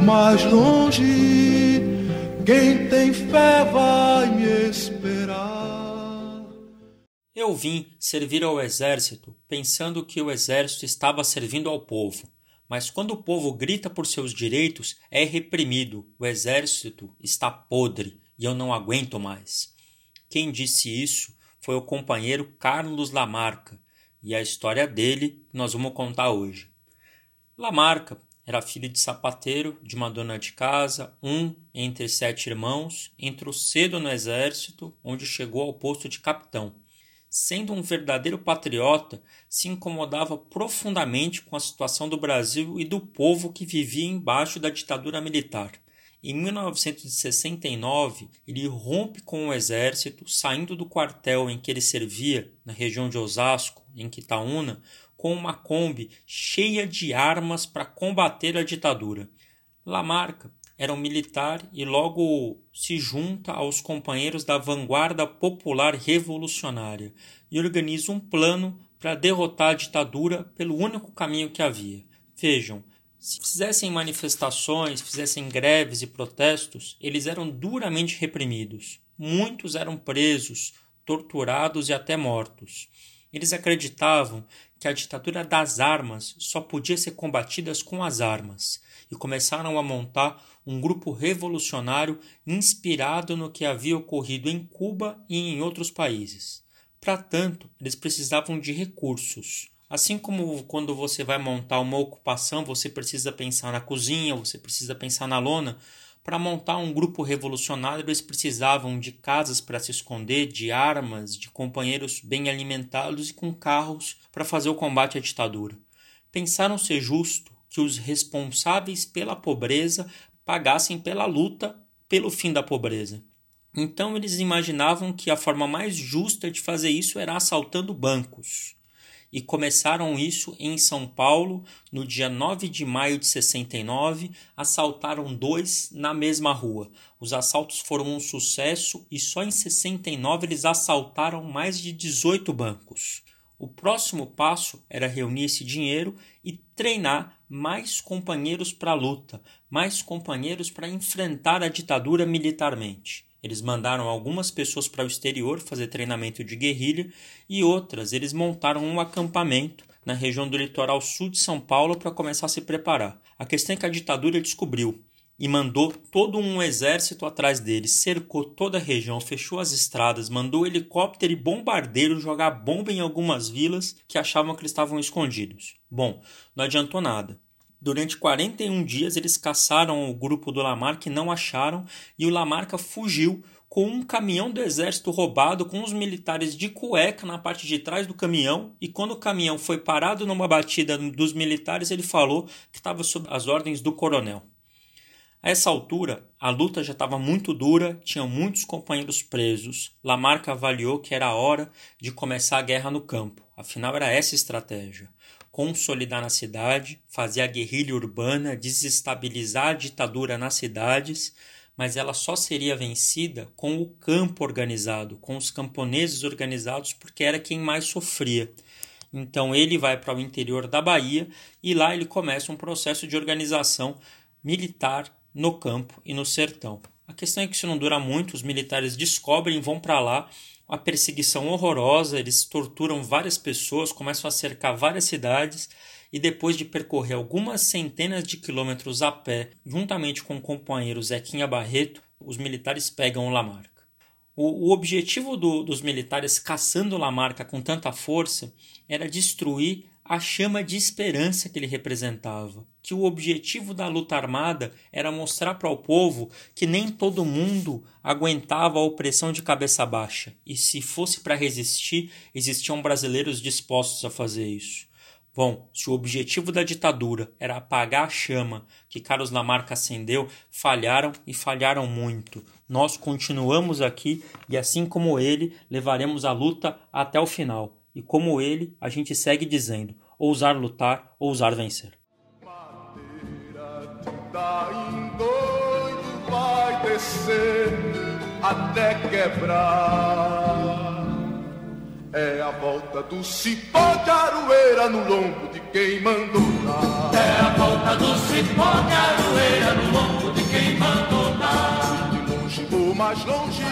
mais longe, quem tem fé vai me esperar. Eu vim servir ao exército, pensando que o exército estava servindo ao povo. Mas quando o povo grita por seus direitos, é reprimido. O exército está podre e eu não aguento mais. Quem disse isso foi o companheiro Carlos Lamarca, e a história dele nós vamos contar hoje. Lamarca, era filho de sapateiro, de uma dona de casa, um entre sete irmãos, entrou cedo no exército, onde chegou ao posto de capitão sendo um verdadeiro patriota, se incomodava profundamente com a situação do Brasil e do povo que vivia embaixo da ditadura militar. Em 1969, ele rompe com o exército, saindo do quartel em que ele servia, na região de Osasco, em Quitaúna, com uma Kombi cheia de armas para combater a ditadura. Lamarca era um militar e logo se junta aos companheiros da vanguarda popular revolucionária e organiza um plano para derrotar a ditadura pelo único caminho que havia. Vejam, se fizessem manifestações, fizessem greves e protestos, eles eram duramente reprimidos. Muitos eram presos, torturados e até mortos. Eles acreditavam que a ditadura das armas só podia ser combatida com as armas e começaram a montar um grupo revolucionário inspirado no que havia ocorrido em Cuba e em outros países. Para tanto, eles precisavam de recursos. Assim como quando você vai montar uma ocupação, você precisa pensar na cozinha, você precisa pensar na lona. Para montar um grupo revolucionário, eles precisavam de casas para se esconder, de armas, de companheiros bem alimentados e com carros para fazer o combate à ditadura. Pensaram ser justo que os responsáveis pela pobreza pagassem pela luta pelo fim da pobreza. Então eles imaginavam que a forma mais justa de fazer isso era assaltando bancos. E começaram isso em São Paulo, no dia 9 de maio de 69, assaltaram dois na mesma rua. Os assaltos foram um sucesso e só em 69 eles assaltaram mais de 18 bancos. O próximo passo era reunir esse dinheiro e treinar mais companheiros para a luta, mais companheiros para enfrentar a ditadura militarmente. Eles mandaram algumas pessoas para o exterior fazer treinamento de guerrilha e outras eles montaram um acampamento na região do litoral sul de São Paulo para começar a se preparar. A questão é que a ditadura descobriu e mandou todo um exército atrás deles, cercou toda a região, fechou as estradas, mandou helicóptero e bombardeiro jogar bomba em algumas vilas que achavam que eles estavam escondidos. Bom, não adiantou nada. Durante 41 dias eles caçaram o grupo do Lamarca e não acharam, e o Lamarca fugiu com um caminhão do exército roubado, com os militares de cueca na parte de trás do caminhão, e quando o caminhão foi parado numa batida dos militares, ele falou que estava sob as ordens do coronel. A essa altura, a luta já estava muito dura, tinham muitos companheiros presos. Lamarca avaliou que era a hora de começar a guerra no campo. Afinal, era essa a estratégia: consolidar na cidade, fazer a guerrilha urbana, desestabilizar a ditadura nas cidades, mas ela só seria vencida com o campo organizado, com os camponeses organizados, porque era quem mais sofria. Então ele vai para o interior da Bahia e lá ele começa um processo de organização militar no campo e no sertão. A questão é que isso não dura muito, os militares descobrem, vão para lá, uma perseguição horrorosa, eles torturam várias pessoas, começam a cercar várias cidades e depois de percorrer algumas centenas de quilômetros a pé, juntamente com o companheiro Zequinha Barreto, os militares pegam o Lamarca. O, o objetivo do, dos militares caçando Lamarca com tanta força era destruir a chama de esperança que ele representava, que o objetivo da luta armada era mostrar para o povo que nem todo mundo aguentava a opressão de cabeça baixa, e se fosse para resistir, existiam brasileiros dispostos a fazer isso. Bom, se o objetivo da ditadura era apagar a chama que Carlos Lamarca acendeu, falharam e falharam muito. Nós continuamos aqui e, assim como ele, levaremos a luta até o final. E como ele, a gente segue dizendo: ousar lutar, ousar vencer. vai descer até quebrar. É a volta do cipó de aroeira no lombo de quem mandou dar. É a volta do cipó de aroeira no lombo de quem mandou dar. De longe Vou mais longe,